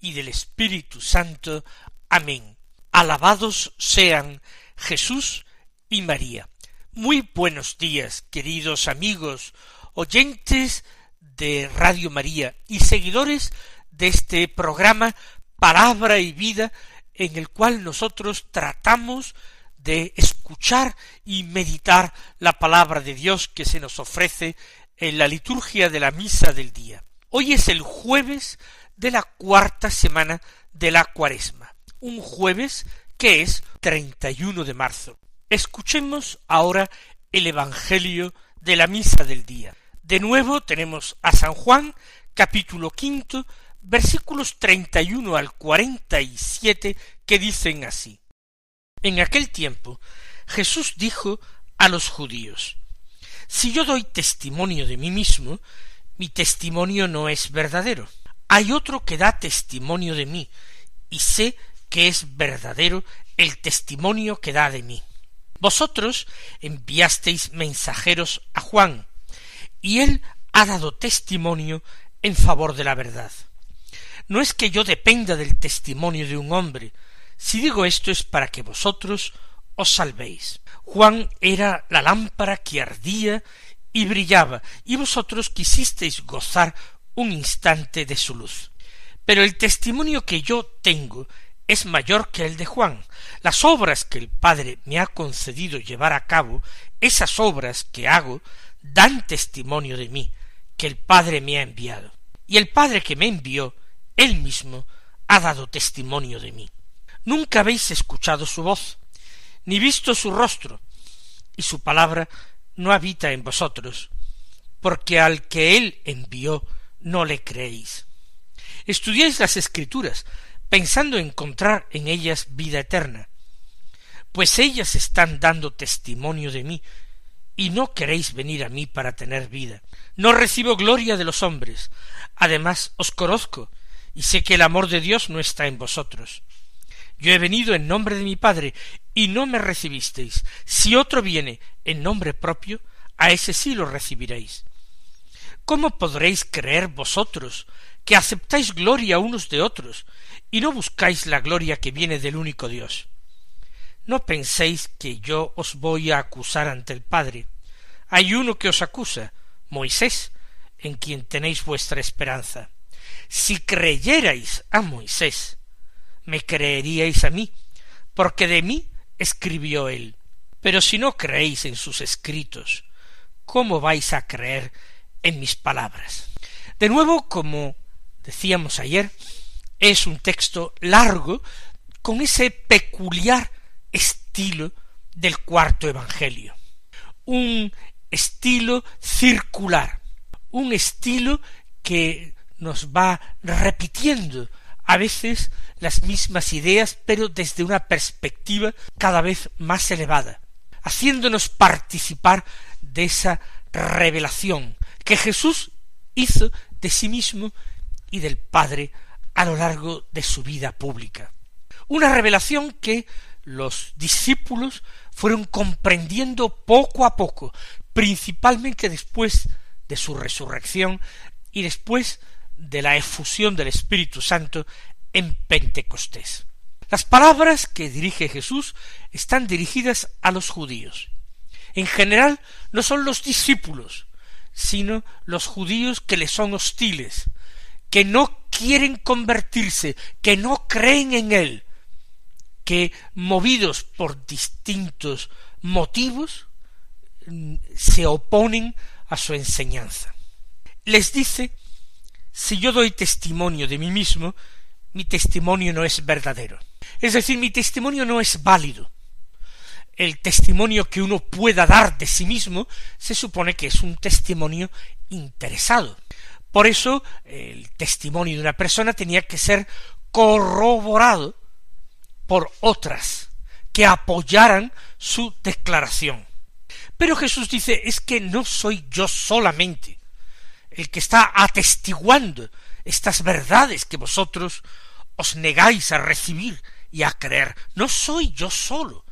y del Espíritu Santo. Amén. Alabados sean Jesús y María. Muy buenos días, queridos amigos, oyentes de Radio María y seguidores de este programa Palabra y Vida, en el cual nosotros tratamos de escuchar y meditar la palabra de Dios que se nos ofrece en la liturgia de la misa del día. Hoy es el jueves de la cuarta semana de la cuaresma, un jueves que es 31 de marzo. Escuchemos ahora el Evangelio de la misa del día. De nuevo tenemos a San Juan, capítulo quinto, versículos 31 al 47, que dicen así. En aquel tiempo Jesús dijo a los judíos, si yo doy testimonio de mí mismo, mi testimonio no es verdadero. Hay otro que da testimonio de mí, y sé que es verdadero el testimonio que da de mí. Vosotros enviasteis mensajeros a Juan, y él ha dado testimonio en favor de la verdad. No es que yo dependa del testimonio de un hombre, si digo esto es para que vosotros os salvéis. Juan era la lámpara que ardía y brillaba, y vosotros quisisteis gozar un instante de su luz. Pero el testimonio que yo tengo es mayor que el de Juan. Las obras que el Padre me ha concedido llevar a cabo, esas obras que hago, dan testimonio de mí, que el Padre me ha enviado. Y el Padre que me envió, él mismo, ha dado testimonio de mí. Nunca habéis escuchado su voz, ni visto su rostro, y su palabra no habita en vosotros, porque al que él envió no le creéis. Estudiáis las escrituras, pensando encontrar en ellas vida eterna, pues ellas están dando testimonio de mí, y no queréis venir a mí para tener vida. No recibo gloria de los hombres, además os conozco, y sé que el amor de Dios no está en vosotros. Yo he venido en nombre de mi Padre, y no me recibisteis. Si otro viene en nombre propio, a ese sí lo recibiréis. ¿Cómo podréis creer vosotros que aceptáis gloria unos de otros y no buscáis la gloria que viene del único Dios? No penséis que yo os voy a acusar ante el Padre. Hay uno que os acusa, Moisés, en quien tenéis vuestra esperanza. Si creyerais a Moisés, me creeríais a mí, porque de mí escribió él. Pero si no creéis en sus escritos, ¿cómo vais a creer en mis palabras? De nuevo, como decíamos ayer, es un texto largo con ese peculiar estilo del cuarto Evangelio. Un estilo circular, un estilo que nos va repitiendo a veces las mismas ideas, pero desde una perspectiva cada vez más elevada, haciéndonos participar de esa revelación que Jesús hizo de sí mismo y del Padre a lo largo de su vida pública. Una revelación que los discípulos fueron comprendiendo poco a poco, principalmente después de su resurrección y después de la efusión del Espíritu Santo en Pentecostés. Las palabras que dirige Jesús están dirigidas a los judíos. En general no son los discípulos, sino los judíos que le son hostiles, que no quieren convertirse, que no creen en él, que movidos por distintos motivos mm, se oponen a su enseñanza. Les dice si yo doy testimonio de mí mismo, mi testimonio no es verdadero. Es decir, mi testimonio no es válido. El testimonio que uno pueda dar de sí mismo se supone que es un testimonio interesado. Por eso el testimonio de una persona tenía que ser corroborado por otras que apoyaran su declaración. Pero Jesús dice, es que no soy yo solamente el que está atestiguando estas verdades que vosotros os negáis a recibir y a creer. No soy yo solo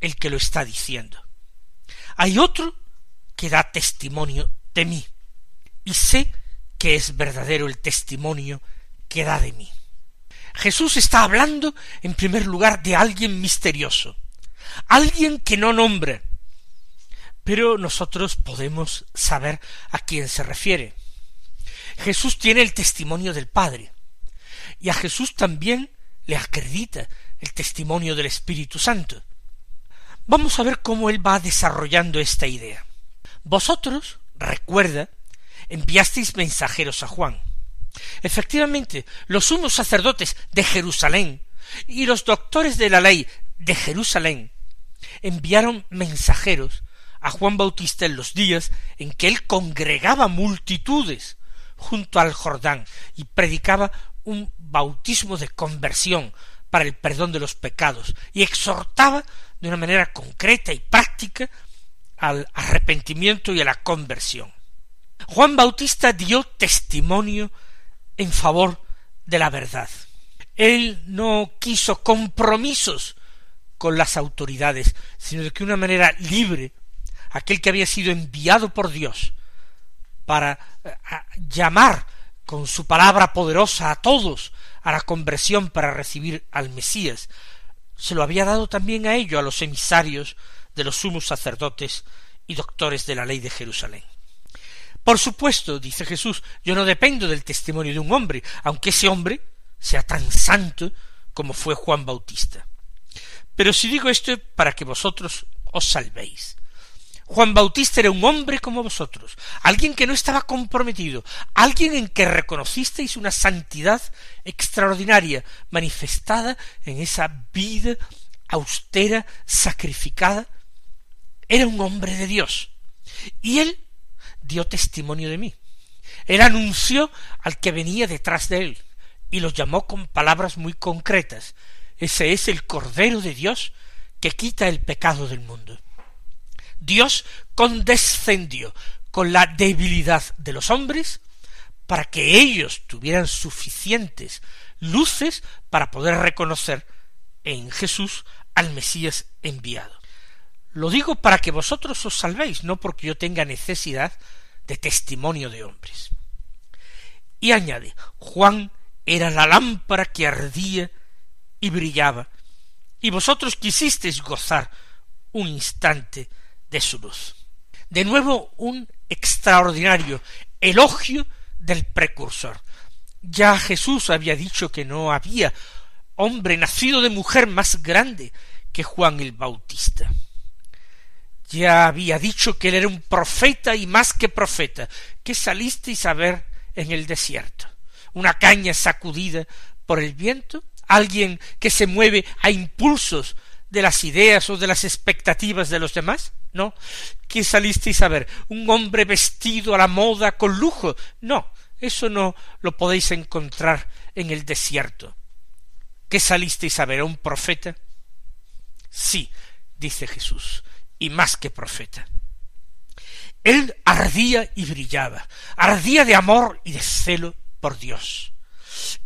el que lo está diciendo. Hay otro que da testimonio de mí. Y sé que es verdadero el testimonio que da de mí. Jesús está hablando en primer lugar de alguien misterioso, alguien que no nombra, pero nosotros podemos saber a quién se refiere. Jesús tiene el testimonio del Padre, y a Jesús también le acredita el testimonio del Espíritu Santo. Vamos a ver cómo él va desarrollando esta idea. Vosotros, recuerda, enviasteis mensajeros a Juan. Efectivamente, los sumos sacerdotes de Jerusalén y los doctores de la ley de Jerusalén enviaron mensajeros a Juan Bautista en los días en que él congregaba multitudes junto al Jordán y predicaba un bautismo de conversión para el perdón de los pecados y exhortaba de una manera concreta y práctica al arrepentimiento y a la conversión. Juan Bautista dio testimonio en favor de la verdad. Él no quiso compromisos con las autoridades, sino de que una manera libre, aquel que había sido enviado por Dios para eh, llamar con su palabra poderosa a todos a la conversión para recibir al Mesías, se lo había dado también a ello, a los emisarios de los sumos sacerdotes y doctores de la ley de Jerusalén. Por supuesto, dice Jesús, yo no dependo del testimonio de un hombre, aunque ese hombre sea tan santo como fue Juan Bautista. Pero si digo esto es para que vosotros os salvéis. Juan Bautista era un hombre como vosotros, alguien que no estaba comprometido, alguien en que reconocisteis una santidad extraordinaria manifestada en esa vida austera, sacrificada. Era un hombre de Dios. Y él dio testimonio de mí. Él anunció al que venía detrás de él y lo llamó con palabras muy concretas. Ese es el Cordero de Dios que quita el pecado del mundo. Dios condescendió con la debilidad de los hombres para que ellos tuvieran suficientes luces para poder reconocer en Jesús al Mesías enviado. Lo digo para que vosotros os salvéis, no porque yo tenga necesidad de testimonio de hombres. Y añade, Juan era la lámpara que ardía y brillaba, y vosotros quisisteis gozar un instante de su luz. De nuevo un extraordinario elogio del precursor. Ya Jesús había dicho que no había hombre nacido de mujer más grande que Juan el Bautista. Ya había dicho que él era un profeta y más que profeta, que salisteis a ver en el desierto. Una caña sacudida por el viento, alguien que se mueve a impulsos de las ideas o de las expectativas de los demás? No. ¿Qué salisteis a ver? ¿Un hombre vestido a la moda con lujo? No. Eso no lo podéis encontrar en el desierto. ¿Qué salisteis a ver? ¿A un profeta? Sí, dice Jesús, y más que profeta. Él ardía y brillaba, ardía de amor y de celo por Dios,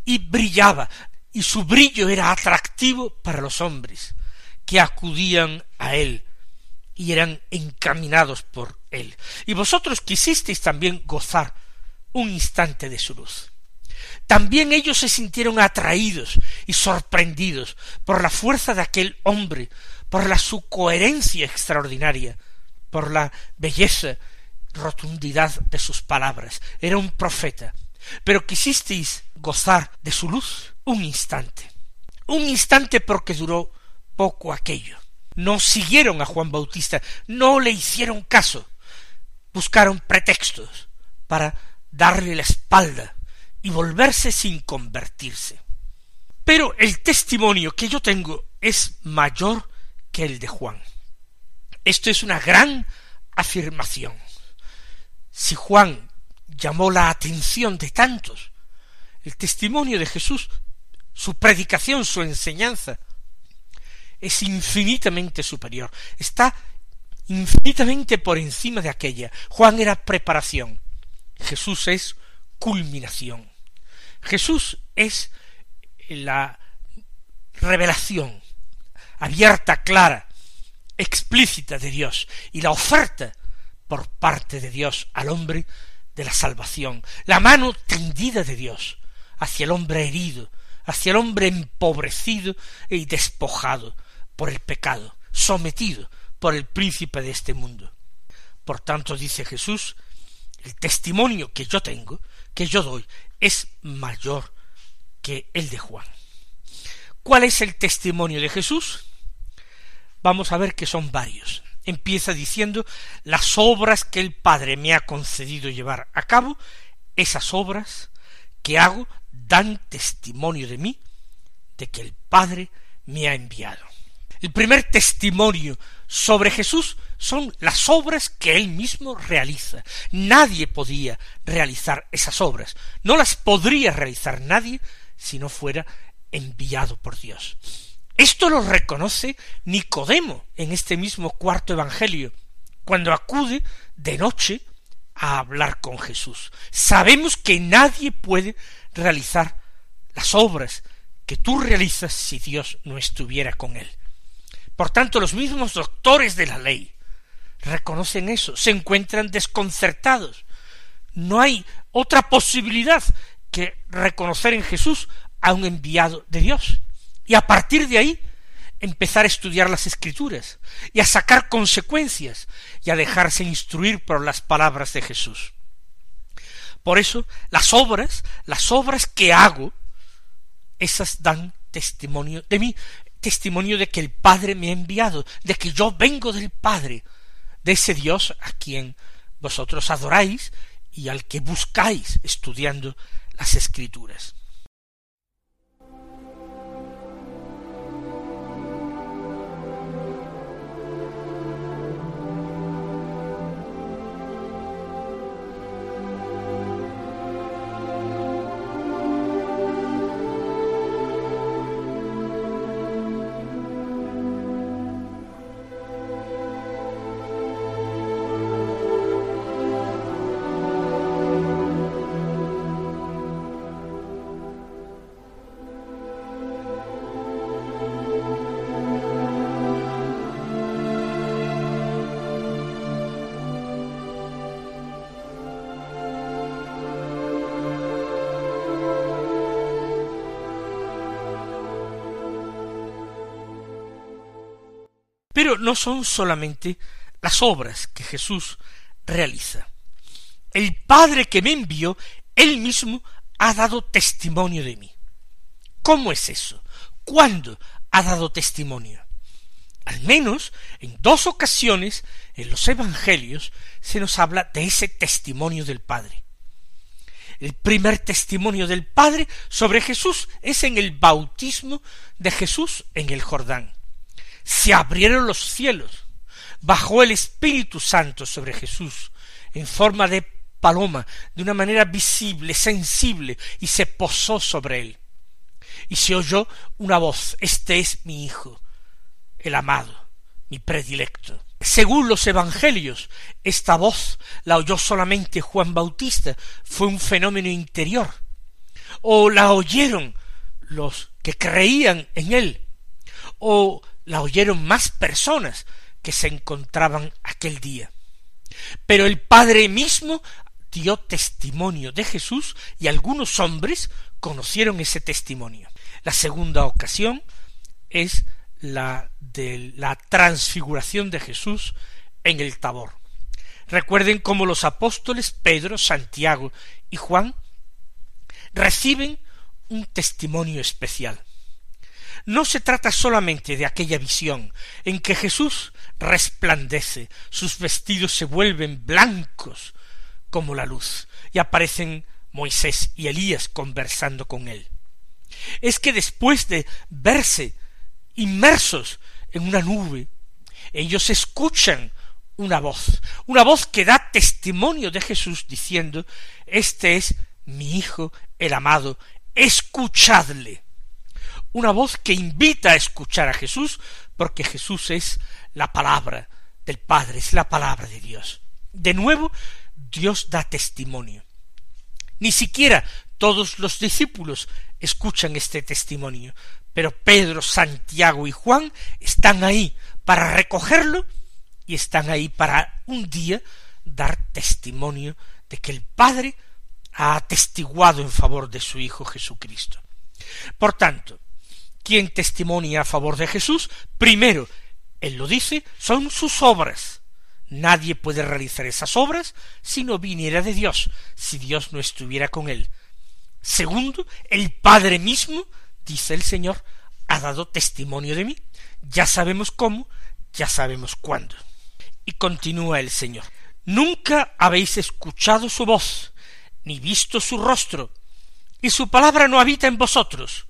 y brillaba, y su brillo era atractivo para los hombres, que acudían a él y eran encaminados por él. Y vosotros quisisteis también gozar un instante de su luz. También ellos se sintieron atraídos y sorprendidos por la fuerza de aquel hombre, por la su coherencia extraordinaria, por la belleza, rotundidad de sus palabras. Era un profeta. Pero quisisteis gozar de su luz un instante. Un instante porque duró poco aquello. No siguieron a Juan Bautista, no le hicieron caso. Buscaron pretextos para darle la espalda y volverse sin convertirse. Pero el testimonio que yo tengo es mayor que el de Juan. Esto es una gran afirmación. Si Juan llamó la atención de tantos, el testimonio de Jesús su predicación, su enseñanza, es infinitamente superior, está infinitamente por encima de aquella. Juan era preparación, Jesús es culminación. Jesús es la revelación abierta, clara, explícita de Dios y la oferta por parte de Dios al hombre de la salvación, la mano tendida de Dios hacia el hombre herido, hacia el hombre empobrecido y despojado por el pecado, sometido por el príncipe de este mundo. Por tanto, dice Jesús, el testimonio que yo tengo, que yo doy, es mayor que el de Juan. ¿Cuál es el testimonio de Jesús? Vamos a ver que son varios. Empieza diciendo las obras que el Padre me ha concedido llevar a cabo, esas obras que hago dan testimonio de mí, de que el Padre me ha enviado. El primer testimonio sobre Jesús son las obras que él mismo realiza. Nadie podía realizar esas obras. No las podría realizar nadie si no fuera enviado por Dios. Esto lo reconoce Nicodemo en este mismo cuarto Evangelio, cuando acude de noche a hablar con Jesús. Sabemos que nadie puede realizar las obras que tú realizas si Dios no estuviera con él. Por tanto, los mismos doctores de la ley reconocen eso, se encuentran desconcertados. No hay otra posibilidad que reconocer en Jesús a un enviado de Dios. Y a partir de ahí empezar a estudiar las escrituras y a sacar consecuencias y a dejarse instruir por las palabras de Jesús. Por eso las obras, las obras que hago, esas dan testimonio de mí, testimonio de que el Padre me ha enviado, de que yo vengo del Padre, de ese Dios a quien vosotros adoráis y al que buscáis estudiando las escrituras. Pero no son solamente las obras que Jesús realiza. El Padre que me envió, él mismo ha dado testimonio de mí. ¿Cómo es eso? ¿Cuándo ha dado testimonio? Al menos en dos ocasiones en los Evangelios se nos habla de ese testimonio del Padre. El primer testimonio del Padre sobre Jesús es en el bautismo de Jesús en el Jordán se abrieron los cielos, bajó el Espíritu Santo sobre Jesús en forma de paloma, de una manera visible, sensible, y se posó sobre él. Y se oyó una voz, este es mi Hijo, el amado, mi predilecto. Según los evangelios, esta voz la oyó solamente Juan Bautista, fue un fenómeno interior, o la oyeron los que creían en él, o la oyeron más personas que se encontraban aquel día. Pero el Padre mismo dio testimonio de Jesús y algunos hombres conocieron ese testimonio. La segunda ocasión es la de la transfiguración de Jesús en el Tabor. Recuerden cómo los apóstoles Pedro, Santiago y Juan reciben un testimonio especial no se trata solamente de aquella visión en que Jesús resplandece, sus vestidos se vuelven blancos como la luz, y aparecen Moisés y Elías conversando con él. Es que después de verse inmersos en una nube, ellos escuchan una voz, una voz que da testimonio de Jesús diciendo, Este es mi Hijo el amado, escuchadle. Una voz que invita a escuchar a Jesús, porque Jesús es la palabra del Padre, es la palabra de Dios. De nuevo, Dios da testimonio. Ni siquiera todos los discípulos escuchan este testimonio, pero Pedro, Santiago y Juan están ahí para recogerlo y están ahí para un día dar testimonio de que el Padre ha atestiguado en favor de su Hijo Jesucristo. Por tanto, quien testimonia a favor de Jesús, primero, él lo dice, son sus obras. Nadie puede realizar esas obras si no viniera de Dios, si Dios no estuviera con él. Segundo, el Padre mismo, dice el Señor, ha dado testimonio de mí. Ya sabemos cómo, ya sabemos cuándo. Y continúa el Señor. Nunca habéis escuchado su voz, ni visto su rostro, y su palabra no habita en vosotros,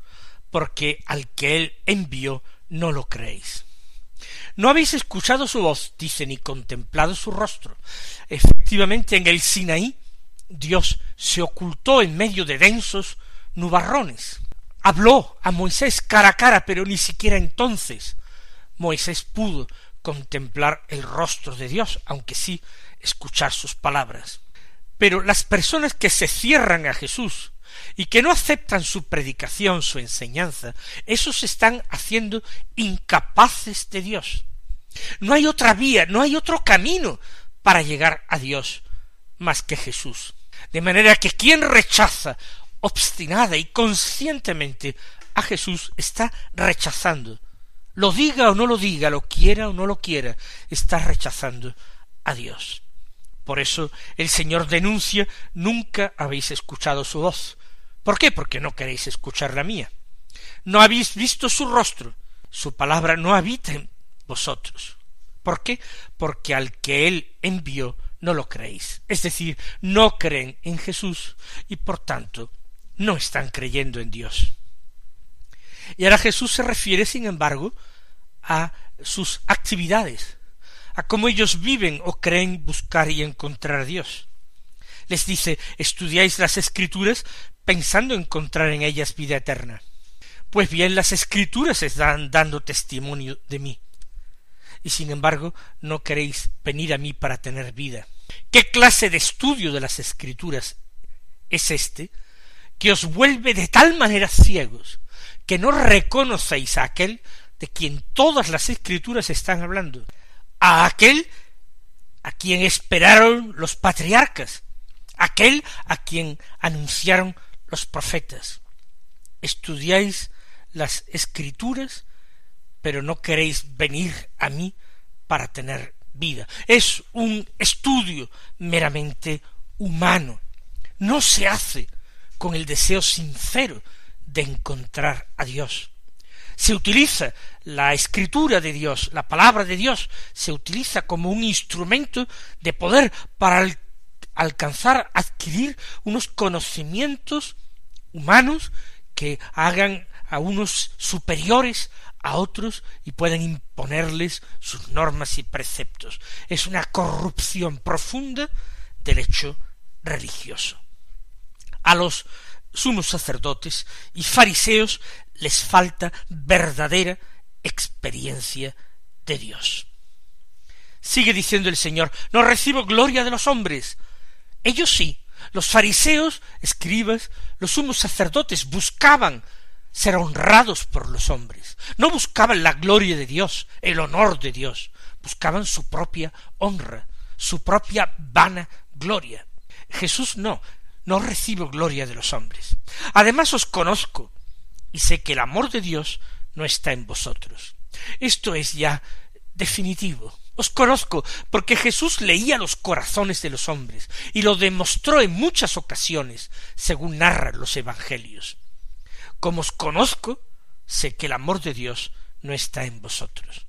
porque al que él envió no lo creéis. No habéis escuchado su voz, dice, ni contemplado su rostro. Efectivamente, en el Sinaí, Dios se ocultó en medio de densos nubarrones. Habló a Moisés cara a cara, pero ni siquiera entonces Moisés pudo contemplar el rostro de Dios, aunque sí escuchar sus palabras. Pero las personas que se cierran a Jesús y que no aceptan su predicación, su enseñanza, esos están haciendo incapaces de Dios. No hay otra vía, no hay otro camino para llegar a Dios más que Jesús. De manera que quien rechaza obstinada y conscientemente a Jesús está rechazando. Lo diga o no lo diga, lo quiera o no lo quiera, está rechazando a Dios. Por eso el Señor denuncia nunca habéis escuchado su voz, ¿Por qué? Porque no queréis escuchar la mía. No habéis visto su rostro, su palabra no habita en vosotros. ¿Por qué? Porque al que él envió no lo creéis. Es decir, no creen en Jesús y por tanto no están creyendo en Dios. Y ahora Jesús se refiere, sin embargo, a sus actividades, a cómo ellos viven o creen buscar y encontrar a Dios. Les dice, estudiáis las escrituras pensando encontrar en ellas vida eterna. Pues bien, las escrituras están dando testimonio de mí. Y sin embargo, no queréis venir a mí para tener vida. ¿Qué clase de estudio de las escrituras es este que os vuelve de tal manera ciegos que no reconocéis a aquel de quien todas las escrituras están hablando, a aquel a quien esperaron los patriarcas, aquel a quien anunciaron los profetas. Estudiáis las escrituras, pero no queréis venir a mí para tener vida. Es un estudio meramente humano. No se hace con el deseo sincero de encontrar a Dios. Se utiliza la escritura de Dios, la palabra de Dios, se utiliza como un instrumento de poder para alcanzar, adquirir unos conocimientos humanos que hagan a unos superiores a otros y puedan imponerles sus normas y preceptos. Es una corrupción profunda del hecho religioso. A los sumos sacerdotes y fariseos les falta verdadera experiencia de Dios. Sigue diciendo el Señor, no recibo gloria de los hombres. Ellos sí, los fariseos, escribas, los sumos sacerdotes buscaban ser honrados por los hombres. No buscaban la gloria de Dios, el honor de Dios. Buscaban su propia honra, su propia vana gloria. Jesús no, no recibo gloria de los hombres. Además os conozco y sé que el amor de Dios no está en vosotros. Esto es ya definitivo. Os conozco porque Jesús leía los corazones de los hombres y lo demostró en muchas ocasiones, según narran los evangelios. Como os conozco, sé que el amor de Dios no está en vosotros.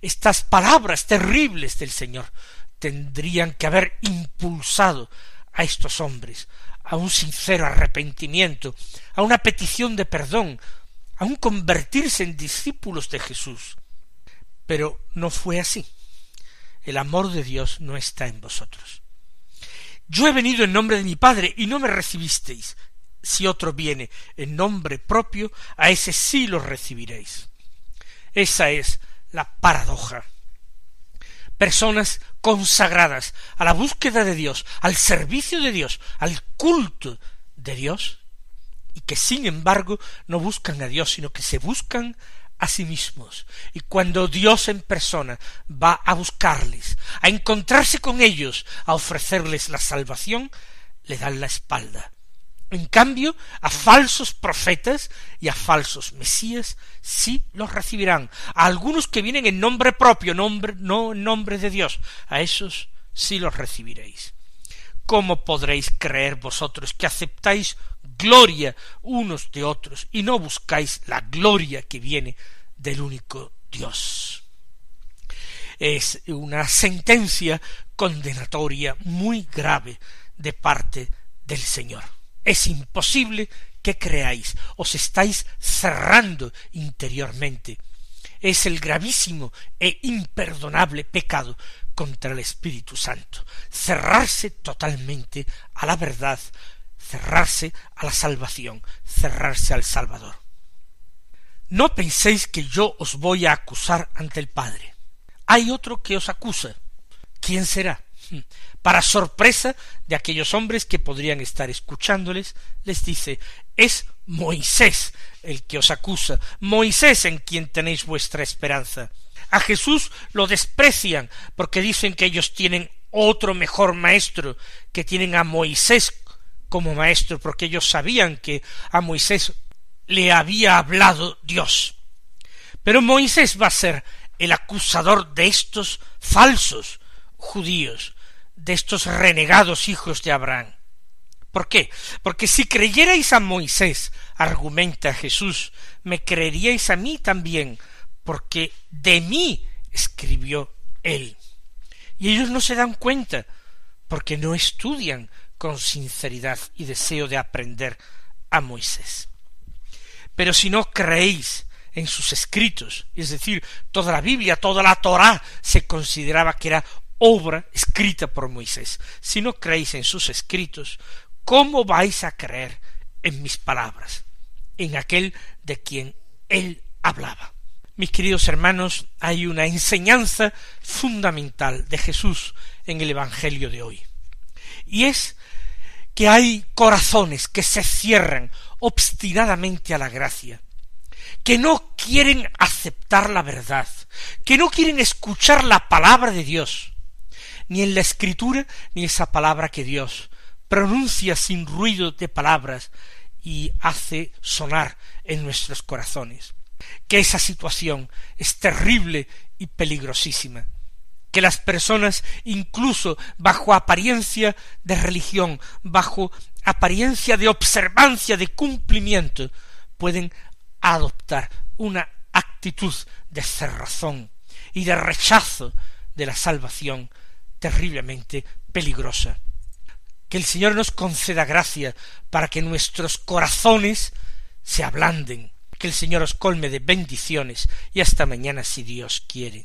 Estas palabras terribles del Señor tendrían que haber impulsado a estos hombres a un sincero arrepentimiento, a una petición de perdón, a un convertirse en discípulos de Jesús. Pero no fue así el amor de Dios no está en vosotros. Yo he venido en nombre de mi Padre y no me recibisteis. si otro viene en nombre propio, a ese sí lo recibiréis. Esa es la paradoja. Personas consagradas a la búsqueda de Dios, al servicio de Dios, al culto de Dios, y que sin embargo no buscan a Dios, sino que se buscan a sí mismos. Y cuando Dios en persona va a buscarles, a encontrarse con ellos, a ofrecerles la salvación, le dan la espalda. En cambio, a falsos profetas y a falsos mesías sí los recibirán. A algunos que vienen en nombre propio, nombre, no en nombre de Dios, a esos sí los recibiréis. ¿Cómo podréis creer vosotros que aceptáis gloria unos de otros y no buscáis la gloria que viene del único Dios? Es una sentencia condenatoria muy grave de parte del Señor. Es imposible que creáis, os estáis cerrando interiormente. Es el gravísimo e imperdonable pecado contra el Espíritu Santo, cerrarse totalmente a la verdad, cerrarse a la salvación, cerrarse al Salvador. No penséis que yo os voy a acusar ante el Padre. Hay otro que os acusa. ¿Quién será? Para sorpresa de aquellos hombres que podrían estar escuchándoles, les dice es Moisés el que os acusa, Moisés en quien tenéis vuestra esperanza. A Jesús lo desprecian porque dicen que ellos tienen otro mejor maestro, que tienen a Moisés como maestro, porque ellos sabían que a Moisés le había hablado Dios. Pero Moisés va a ser el acusador de estos falsos judíos, de estos renegados hijos de Abraham. ¿Por qué? Porque si creyerais a Moisés, argumenta Jesús, me creeríais a mí también, porque de mí escribió él. Y ellos no se dan cuenta, porque no estudian con sinceridad y deseo de aprender a Moisés. Pero si no creéis en sus escritos, es decir, toda la Biblia, toda la Torá se consideraba que era obra escrita por Moisés. Si no creéis en sus escritos, ¿cómo vais a creer en mis palabras, en aquel de quien él hablaba? Mis queridos hermanos, hay una enseñanza fundamental de Jesús en el Evangelio de hoy. Y es que hay corazones que se cierran obstinadamente a la gracia, que no quieren aceptar la verdad, que no quieren escuchar la palabra de Dios, ni en la escritura, ni esa palabra que Dios pronuncia sin ruido de palabras y hace sonar en nuestros corazones. Que esa situación es terrible y peligrosísima. Que las personas, incluso bajo apariencia de religión, bajo apariencia de observancia, de cumplimiento, pueden adoptar una actitud de cerrazón y de rechazo de la salvación terriblemente peligrosa. Que el Señor nos conceda gracia para que nuestros corazones se ablanden. Que el Señor os colme de bendiciones y hasta mañana si Dios quiere.